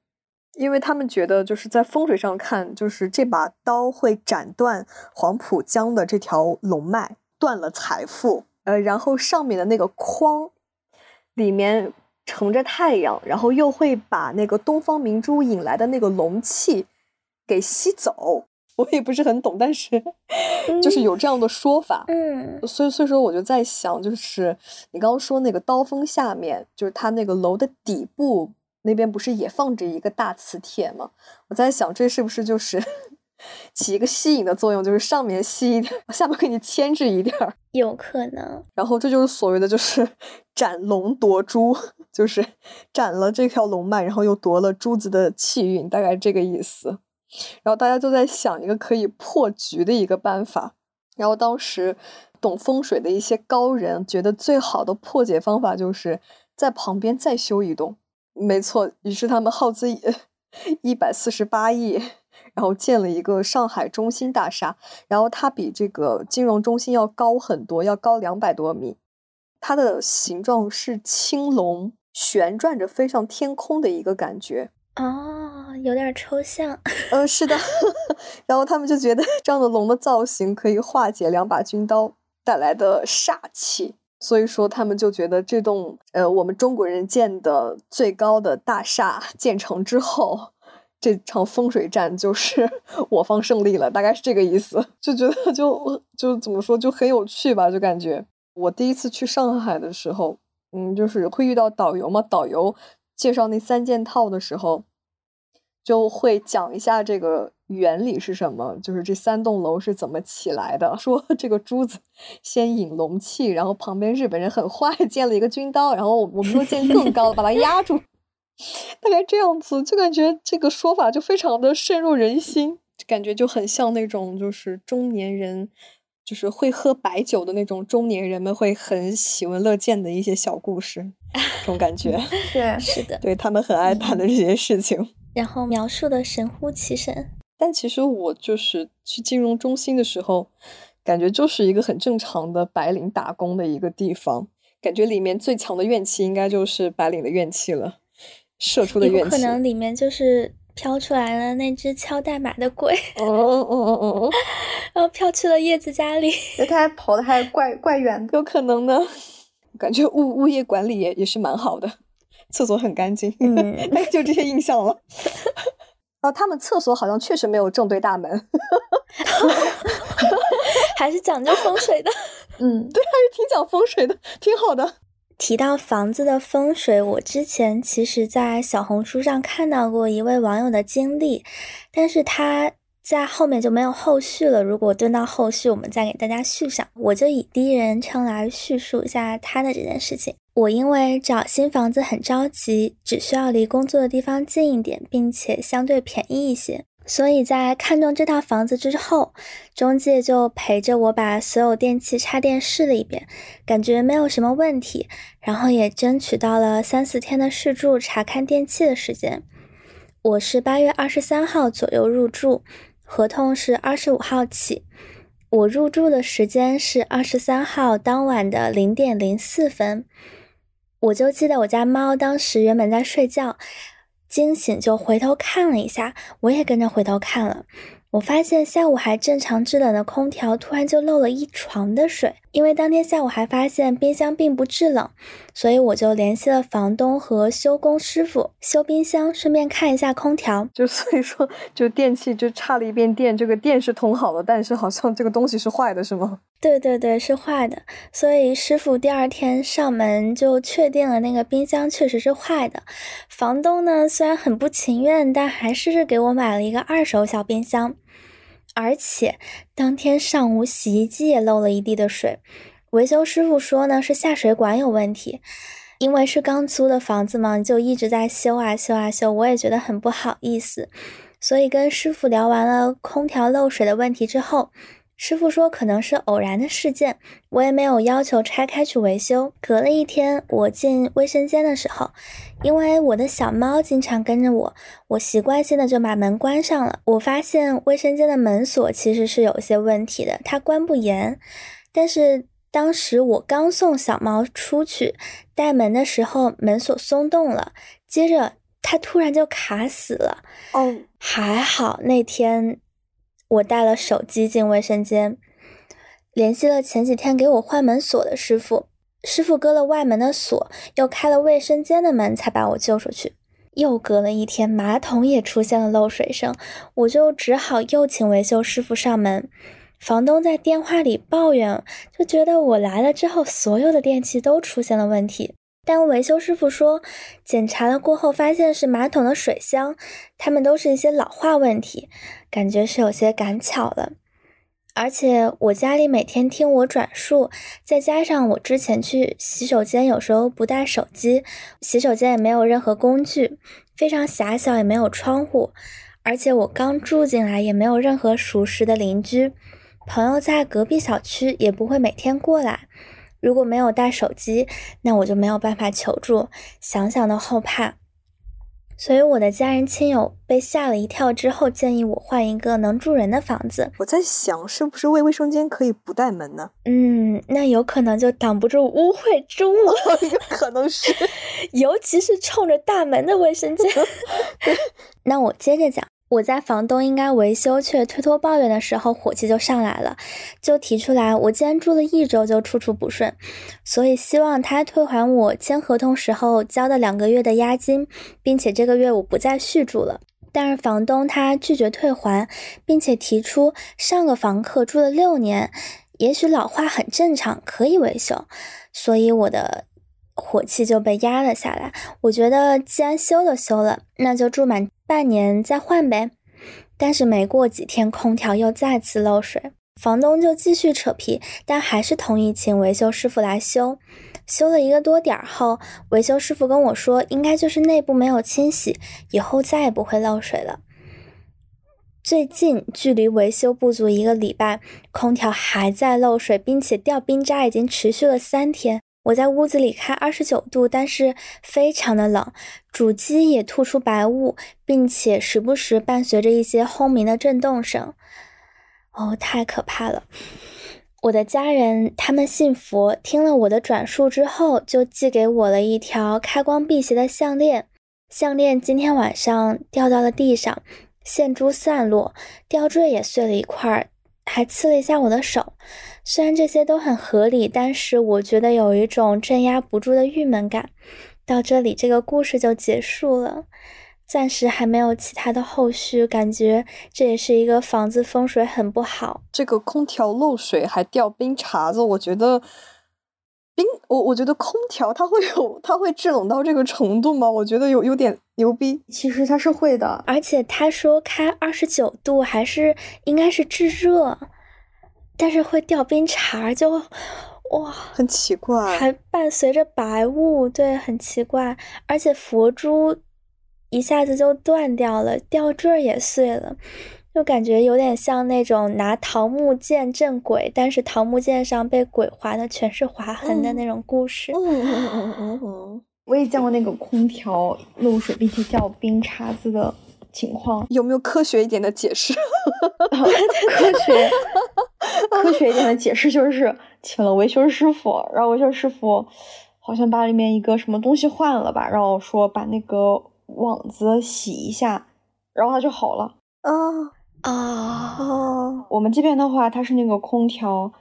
因为他们觉得就是在风水上看，就是这把刀会斩断黄浦江的这条龙脉，断了财富。呃，然后上面的那个框。里面盛着太阳，然后又会把那个东方明珠引来的那个龙气给吸走。我也不是很懂，但是就是有这样的说法。嗯，所以所以说我就在想，就是你刚刚说那个刀锋下面，就是它那个楼的底部那边，不是也放着一个大磁铁吗？我在想，这是不是就是？起一个吸引的作用，就是上面吸一点，下面给你牵制一点儿，有可能。然后这就是所谓的，就是斩龙夺珠，就是斩了这条龙脉，然后又夺了珠子的气运，大概这个意思。然后大家都在想一个可以破局的一个办法。然后当时懂风水的一些高人觉得最好的破解方法就是在旁边再修一栋。没错，于是他们耗资一 *laughs* 百四十八亿。然后建了一个上海中心大厦，然后它比这个金融中心要高很多，要高两百多米。它的形状是青龙旋转着飞上天空的一个感觉哦，有点抽象。*laughs* 嗯，是的。*laughs* 然后他们就觉得这样的龙的造型可以化解两把军刀带来的煞气，所以说他们就觉得这栋呃我们中国人建的最高的大厦建成之后。这场风水战就是 *laughs* 我方胜利了，大概是这个意思。就觉得就 *laughs* 就怎么说，就很有趣吧，就感觉我第一次去上海的时候，嗯，就是会遇到导游嘛，导游介绍那三件套的时候，就会讲一下这个原理是什么，就是这三栋楼是怎么起来的。*laughs* 说这个珠子先引龙气，然后旁边日本人很坏，建了一个军刀，然后我们又建更高的，把它压住。大概这样子，就感觉这个说法就非常的深入人心，感觉就很像那种就是中年人，就是会喝白酒的那种中年人们会很喜闻乐见的一些小故事，*laughs* 这种感觉。对，是的，对他们很爱谈的这些事情，然后描述的神乎其神。但其实我就是去金融中心的时候，感觉就是一个很正常的白领打工的一个地方，感觉里面最强的怨气应该就是白领的怨气了。射出的怨气，可能里面就是飘出来了那只敲代码的鬼，哦哦哦哦哦，*laughs* 然后飘去了叶子家里，*laughs* 他还跑的还怪怪远的，有可能呢。感觉物物业管理也也是蛮好的，厕所很干净，嗯，*laughs* 就这些印象了。哦，他们厕所好像确实没有正对大门，还是讲究风水的。嗯，对，还是挺讲风水的，挺好的。提到房子的风水，我之前其实在小红书上看到过一位网友的经历，但是他在后面就没有后续了。如果蹲到后续，我们再给大家续上。我就以第一人称来叙述一下他的这件事情。我因为找新房子很着急，只需要离工作的地方近一点，并且相对便宜一些。所以在看中这套房子之后，中介就陪着我把所有电器插电试了一遍，感觉没有什么问题，然后也争取到了三四天的试住查看电器的时间。我是八月二十三号左右入住，合同是二十五号起。我入住的时间是二十三号当晚的零点零四分，我就记得我家猫当时原本在睡觉。惊醒就回头看了一下，我也跟着回头看了。我发现下午还正常制冷的空调突然就漏了一床的水，因为当天下午还发现冰箱并不制冷，所以我就联系了房东和修工师傅修冰箱，顺便看一下空调。就 *laughs* 所以说，就电器就差了一遍电，这个电是通好了，但是好像这个东西是坏的，是吗？对对对，是坏的。所以师傅第二天上门就确定了那个冰箱确实是坏的。房东呢虽然很不情愿，但还是给我买了一个二手小冰箱。而且当天上午洗衣机也漏了一地的水，维修师傅说呢是下水管有问题。因为是刚租的房子嘛，就一直在修啊修啊修，我也觉得很不好意思，所以跟师傅聊完了空调漏水的问题之后。师傅说可能是偶然的事件，我也没有要求拆开去维修。隔了一天，我进卫生间的时候，因为我的小猫经常跟着我，我习惯性的就把门关上了。我发现卫生间的门锁其实是有些问题的，它关不严。但是当时我刚送小猫出去带门的时候，门锁松动了，接着它突然就卡死了。哦，还好那天。我带了手机进卫生间，联系了前几天给我换门锁的师傅。师傅割了外门的锁，又开了卫生间的门，才把我救出去。又隔了一天，马桶也出现了漏水声，我就只好又请维修师傅上门。房东在电话里抱怨，就觉得我来了之后，所有的电器都出现了问题。但维修师傅说，检查了过后发现是马桶的水箱，它们都是一些老化问题，感觉是有些赶巧了。而且我家里每天听我转述，再加上我之前去洗手间有时候不带手机，洗手间也没有任何工具，非常狭小，也没有窗户，而且我刚住进来也没有任何熟识的邻居，朋友在隔壁小区也不会每天过来。如果没有带手机，那我就没有办法求助，想想都后怕。所以我的家人亲友被吓了一跳之后，建议我换一个能住人的房子。我在想，是不是卫卫生间可以不带门呢？嗯，那有可能就挡不住污秽之物，有可能是，*laughs* 尤其是冲着大门的卫生间。*laughs* *laughs* 那我接着讲。我在房东应该维修却推脱抱怨的时候，火气就上来了，就提出来我既然住了一周就处处不顺，所以希望他退还我签合同时候交的两个月的押金，并且这个月我不再续住了。但是房东他拒绝退还，并且提出上个房客住了六年，也许老化很正常，可以维修。所以我的火气就被压了下来。我觉得既然修都修了，那就住满半年再换呗。但是没过几天，空调又再次漏水，房东就继续扯皮，但还是同意请维修师傅来修。修了一个多点儿后，维修师傅跟我说，应该就是内部没有清洗，以后再也不会漏水了。最近距离维修不足一个礼拜，空调还在漏水，并且掉冰渣已经持续了三天。我在屋子里开二十九度，但是非常的冷，主机也吐出白雾，并且时不时伴随着一些轰鸣的震动声。哦，太可怕了！我的家人他们信佛，听了我的转述之后，就寄给我了一条开光辟邪的项链。项链今天晚上掉到了地上，线珠散落，吊坠也碎了一块，还刺了一下我的手。虽然这些都很合理，但是我觉得有一种镇压不住的郁闷感。到这里，这个故事就结束了，暂时还没有其他的后续。感觉这也是一个房子风水很不好。这个空调漏水还掉冰碴子，我觉得冰，我我觉得空调它会有，它会制冷到这个程度吗？我觉得有有点牛逼。其实它是会的，而且他说开二十九度还是应该是制热。但是会掉冰碴，就哇，很奇怪，还伴随着白雾，对，很奇怪。而且佛珠一下子就断掉了，吊坠也碎了，就感觉有点像那种拿桃木剑镇鬼，但是桃木剑上被鬼划的全是划痕的那种故事。嗯嗯嗯嗯嗯，我也见过那个空调漏水并且掉冰碴子的情况，有没有科学一点的解释？科学。*laughs* 科学一点的解释就是请了维修师傅，然后维修师傅好像把里面一个什么东西换了吧，然后说把那个网子洗一下，然后它就好了。啊啊啊！我们这边的话，它是那个空调，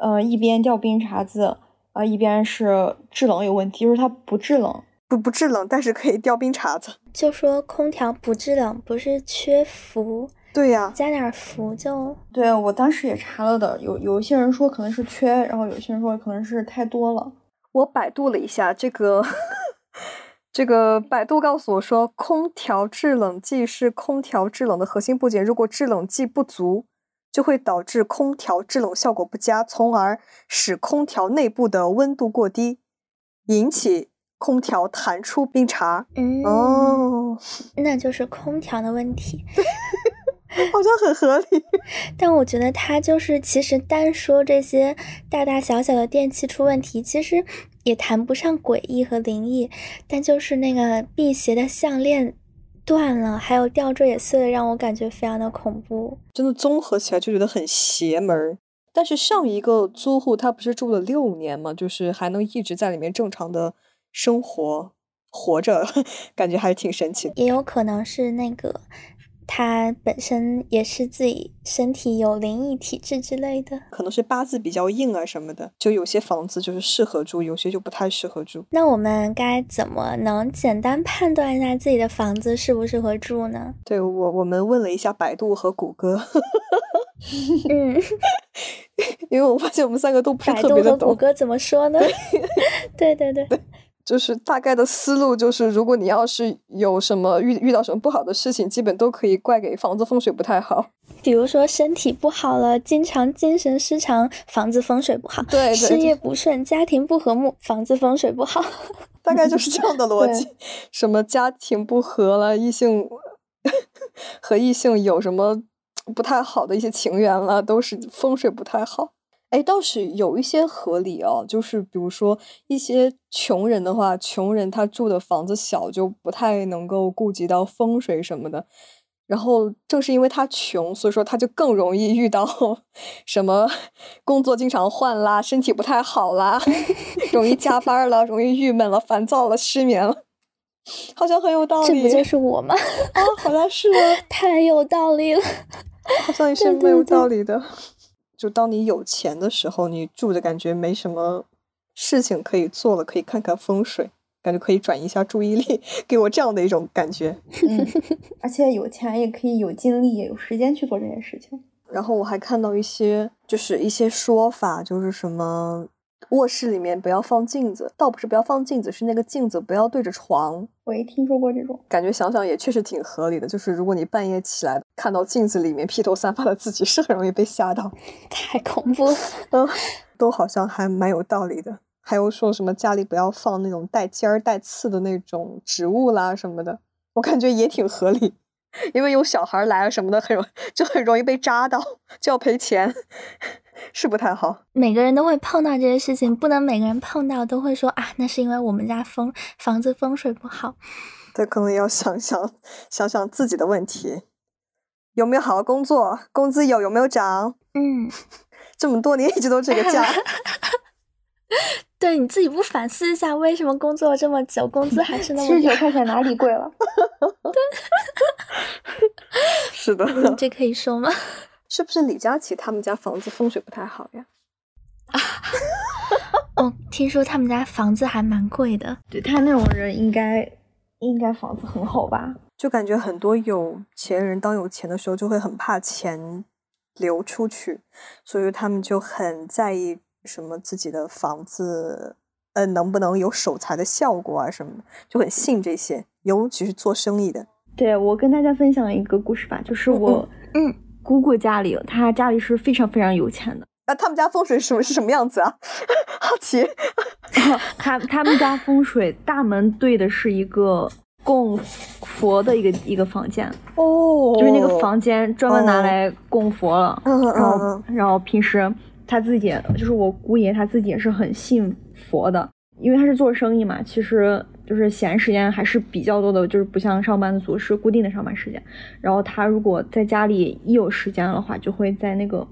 呃，一边掉冰碴子，啊，一边是制冷有问题，就是它不制冷，不不制冷，但是可以掉冰碴子。就说空调不制冷，不是缺氟。对呀，加点氟就。对，我当时也查了的，有有一些人说可能是缺，然后有些人说可能是太多了。我百度了一下，这个 *laughs* 这个百度告诉我说，空调制冷剂是空调制冷的核心部件，如果制冷剂不足，就会导致空调制冷效果不佳，从而使空调内部的温度过低，引起空调弹出冰碴。嗯哦，那就是空调的问题。*laughs* 好像很合理，*laughs* 但我觉得他就是其实单说这些大大小小的电器出问题，其实也谈不上诡异和灵异，但就是那个辟邪的项链断了，还有吊坠也碎了，让我感觉非常的恐怖。真的综合起来就觉得很邪门。但是上一个租户他不是住了六年吗？就是还能一直在里面正常的生活活着，*laughs* 感觉还是挺神奇的。也有可能是那个。他本身也是自己身体有灵异体质之类的，可能是八字比较硬啊什么的，就有些房子就是适合住，有些就不太适合住。那我们该怎么能简单判断一下自己的房子适不适合住呢？对我，我们问了一下百度和谷歌，嗯，*laughs* 因为我发现我们三个都不是特别的懂。百度和谷歌怎么说呢？对 *laughs* 对对。就是大概的思路，就是如果你要是有什么遇遇到什么不好的事情，基本都可以怪给房子风水不太好。比如说身体不好了，经常精神失常，房子风水不好；对对，事业不顺，家庭不和睦，房子风水不好。大概就是这样的逻辑。什么家庭不和了，异性 *laughs* 和异性有什么不太好的一些情缘了，都是风水不太好。哎，倒是有一些合理哦，就是比如说一些穷人的话，穷人他住的房子小，就不太能够顾及到风水什么的。然后正是因为他穷，所以说他就更容易遇到 *laughs* 什么工作经常换啦，身体不太好啦，*laughs* 容易加班了，容易郁闷了，烦躁了，失眠了，好像很有道理。这不就是我吗？啊，*laughs* 好像是啊，太有道理了，好像也是没有道理的。就当你有钱的时候，你住的感觉没什么事情可以做了，可以看看风水。感觉可以转移一下注意力，*laughs* 给我这样的一种感觉。嗯，而且有钱也可以有精力、有时间去做这件事情。然后我还看到一些，就是一些说法，就是什么卧室里面不要放镜子，倒不是不要放镜子，是那个镜子不要对着床。我也听说过这种，感觉想想也确实挺合理的。就是如果你半夜起来看到镜子里面披头散发的自己，是很容易被吓到。*laughs* 太恐怖了，嗯，都好像还蛮有道理的。还有说什么家里不要放那种带尖儿带刺的那种植物啦什么的，我感觉也挺合理。因为有小孩来了什么的，很容就很容易被扎到，就要赔钱，*laughs* 是不太好。每个人都会碰到这些事情，不能每个人碰到都会说啊，那是因为我们家风房子风水不好。对，可能要想想想想自己的问题，有没有好好工作，工资有有没有涨？嗯，这么多年一直都这个价。*laughs* 对你自己不反思一下，为什么工作了这么久，工资还是那么？七十九块钱哪里贵了？*laughs* 是的，这可以说吗？是不是李佳琦他们家房子风水不太好呀？啊，*laughs* 哦，听说他们家房子还蛮贵的。对他那种人，应该应该房子很好吧？就感觉很多有钱人当有钱的时候，就会很怕钱流出去，所以他们就很在意。什么自己的房子，呃，能不能有守财的效果啊？什么的，就很信这些，尤其是做生意的。对我跟大家分享一个故事吧，就是我，嗯，姑姑家里，她家里是非常非常有钱的。那他们家风水什么是什么样子啊？*laughs* 好奇。*laughs* 他他们家风水大门对的是一个供佛的一个一个房间哦，就是那个房间专门拿来供佛了，然后然后平时。他自己就是我姑爷，他自己也是很信佛的，因为他是做生意嘛，其实就是闲时间还是比较多的，就是不像上班族是固定的上班时间。然后他如果在家里一有时间的话，就会在那个，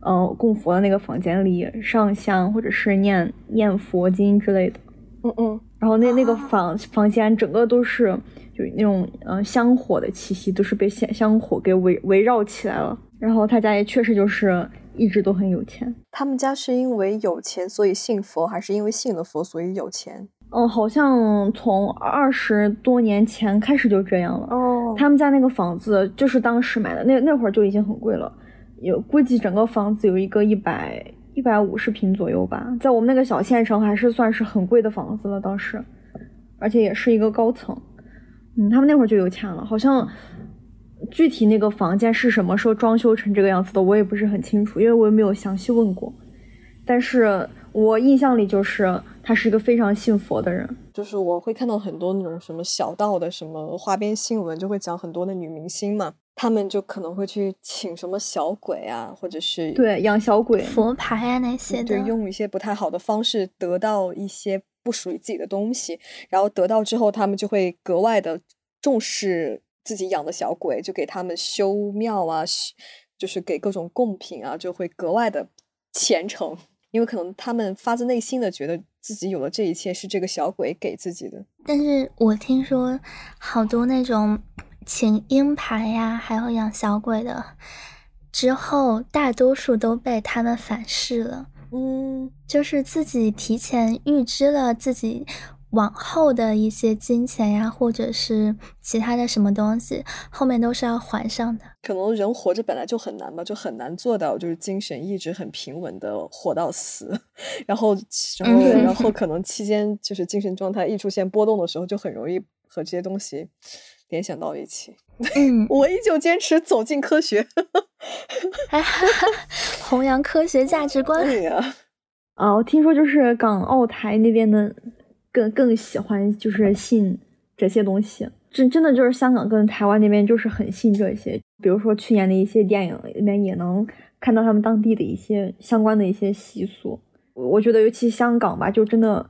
呃，供佛的那个房间里上香，或者是念念佛经之类的。嗯嗯。然后那那个房房间整个都是就是那种呃香火的气息，都是被香香火给围围绕起来了。然后他家也确实就是。一直都很有钱。他们家是因为有钱所以信佛，还是因为信了佛所以有钱？嗯，好像从二十多年前开始就这样了。哦，他们家那个房子就是当时买的，那那会儿就已经很贵了，有估计整个房子有一个一百一百五十平左右吧，在我们那个小县城还是算是很贵的房子了，当时，而且也是一个高层。嗯，他们那会儿就有钱了，好像。具体那个房间是什么时候装修成这个样子的，我也不是很清楚，因为我也没有详细问过。但是我印象里就是他是一个非常信佛的人。就是我会看到很多那种什么小道的什么花边新闻，就会讲很多的女明星嘛，她们就可能会去请什么小鬼啊，或者是对养小鬼、佛牌啊那些的，对，用一些不太好的方式得到一些不属于自己的东西，然后得到之后，他们就会格外的重视。自己养的小鬼，就给他们修庙啊，就是给各种贡品啊，就会格外的虔诚，因为可能他们发自内心的觉得自己有了这一切是这个小鬼给自己的。但是我听说好多那种请鹰牌呀，还有养小鬼的，之后大多数都被他们反噬了。嗯，就是自己提前预知了自己。往后的一些金钱呀，或者是其他的什么东西，后面都是要还上的。可能人活着本来就很难吧，就很难做到，就是精神一直很平稳的活到死。*laughs* 然后，然后，然后可能期间就是精神状态一出现波动的时候，就很容易和这些东西联想到一起。嗯，*laughs* 我依旧坚持走进科学 *laughs* *laughs* 弘扬科学价值观。对呀，啊，我听说就是港澳台那边的。更更喜欢就是信这些东西，真真的就是香港跟台湾那边就是很信这些。比如说去年的一些电影里面也能看到他们当地的一些相关的一些习俗。我觉得尤其香港吧，就真的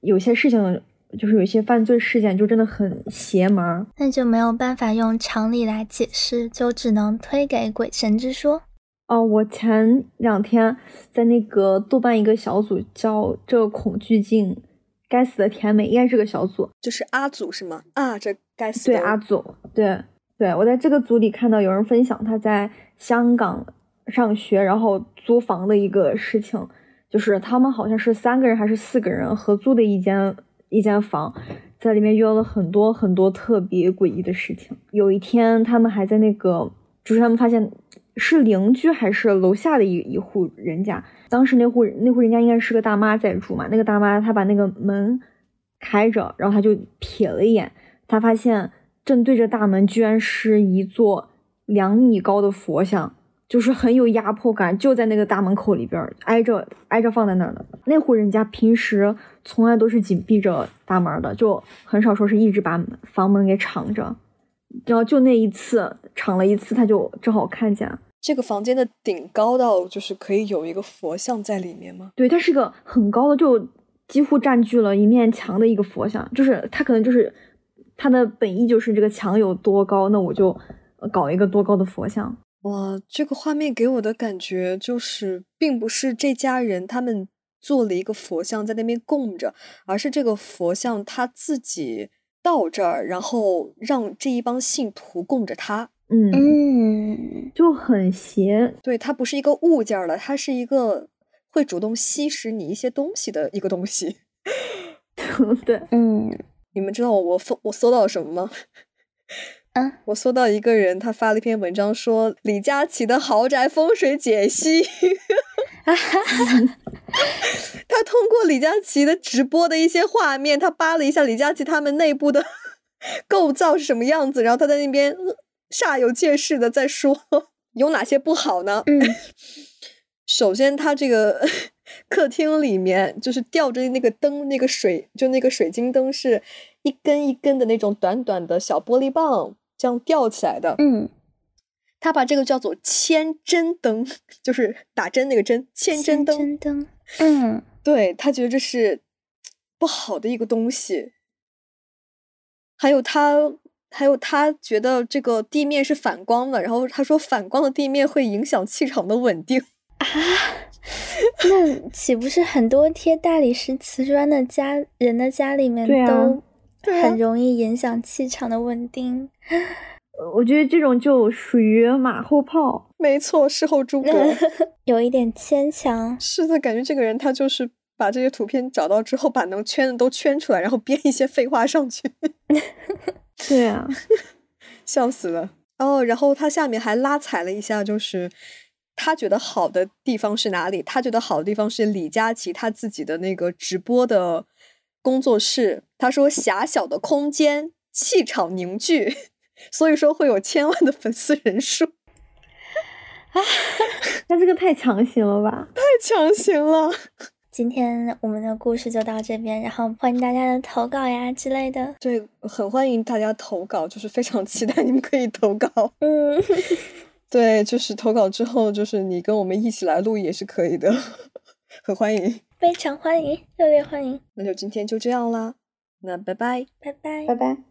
有些事情，就是有一些犯罪事件就真的很邪门。那就没有办法用常理来解释，就只能推给鬼神之说。哦，我前两天在那个豆瓣一个小组叫“这恐惧镜”。该死的甜美应该是个小组，就是阿祖是吗？啊，这该死对阿祖，对对，我在这个组里看到有人分享他在香港上学，然后租房的一个事情，就是他们好像是三个人还是四个人合租的一间一间房，在里面遇到了很多很多特别诡异的事情。有一天，他们还在那个，就是他们发现是邻居还是楼下的一一户人家，当时那户那户人家应该是个大妈在住嘛，那个大妈她把那个门开着，然后她就瞥了一眼，她发现正对着大门居然是一座两米高的佛像。就是很有压迫感，就在那个大门口里边，挨着挨着放在那儿的。那户人家平时从来都是紧闭着大门的，就很少说是一直把房门给敞着。然后就那一次敞了一次，他就正好看见这个房间的顶高到就是可以有一个佛像在里面吗？对，它是个很高的，就几乎占据了一面墙的一个佛像。就是它可能就是它的本意就是这个墙有多高，那我就搞一个多高的佛像。哇，这个画面给我的感觉就是，并不是这家人他们做了一个佛像在那边供着，而是这个佛像他自己到这儿，然后让这一帮信徒供着他。嗯，就很邪。对，它不是一个物件了，它是一个会主动吸食你一些东西的一个东西。*laughs* 对，嗯，你们知道我我搜我搜到了什么吗？嗯，我搜到一个人，他发了一篇文章，说李佳琦的豪宅风水解析。*laughs* 他通过李佳琦的直播的一些画面，他扒了一下李佳琦他们内部的 *laughs* 构造是什么样子，然后他在那边煞有介事的在说有哪些不好呢？嗯，*laughs* 首先他这个客厅里面就是吊着那个灯，那个水就那个水晶灯是一根一根的那种短短的小玻璃棒。这样吊起来的，嗯，他把这个叫做千针灯，*laughs* 就是打针那个针，千针灯，针灯，嗯，*laughs* 对他觉得这是不好的一个东西。还有他，还有他觉得这个地面是反光的，然后他说反光的地面会影响气场的稳定。*laughs* 啊，那岂不是很多贴大理石瓷砖的家人的家里面都？很容易影响气场的稳定，我觉得这种就属于马后炮。没错，事后诸葛，*laughs* 有一点牵强。是的，感觉这个人他就是把这些图片找到之后，把能圈的都圈出来，然后编一些废话上去。*laughs* 对啊，*laughs* 笑死了。哦，然后他下面还拉踩了一下，就是他觉得好的地方是哪里？他觉得好的地方是李佳琦他自己的那个直播的。工作室，他说狭小的空间，气场凝聚，所以说会有千万的粉丝人数。*laughs* 啊，那这个太强行了吧？太强行了。今天我们的故事就到这边，然后欢迎大家的投稿呀之类的。对，很欢迎大家投稿，就是非常期待你们可以投稿。嗯，*laughs* 对，就是投稿之后，就是你跟我们一起来录也是可以的，很欢迎。非常欢迎，热烈欢迎。那就今天就这样啦，那拜拜，拜拜，拜拜。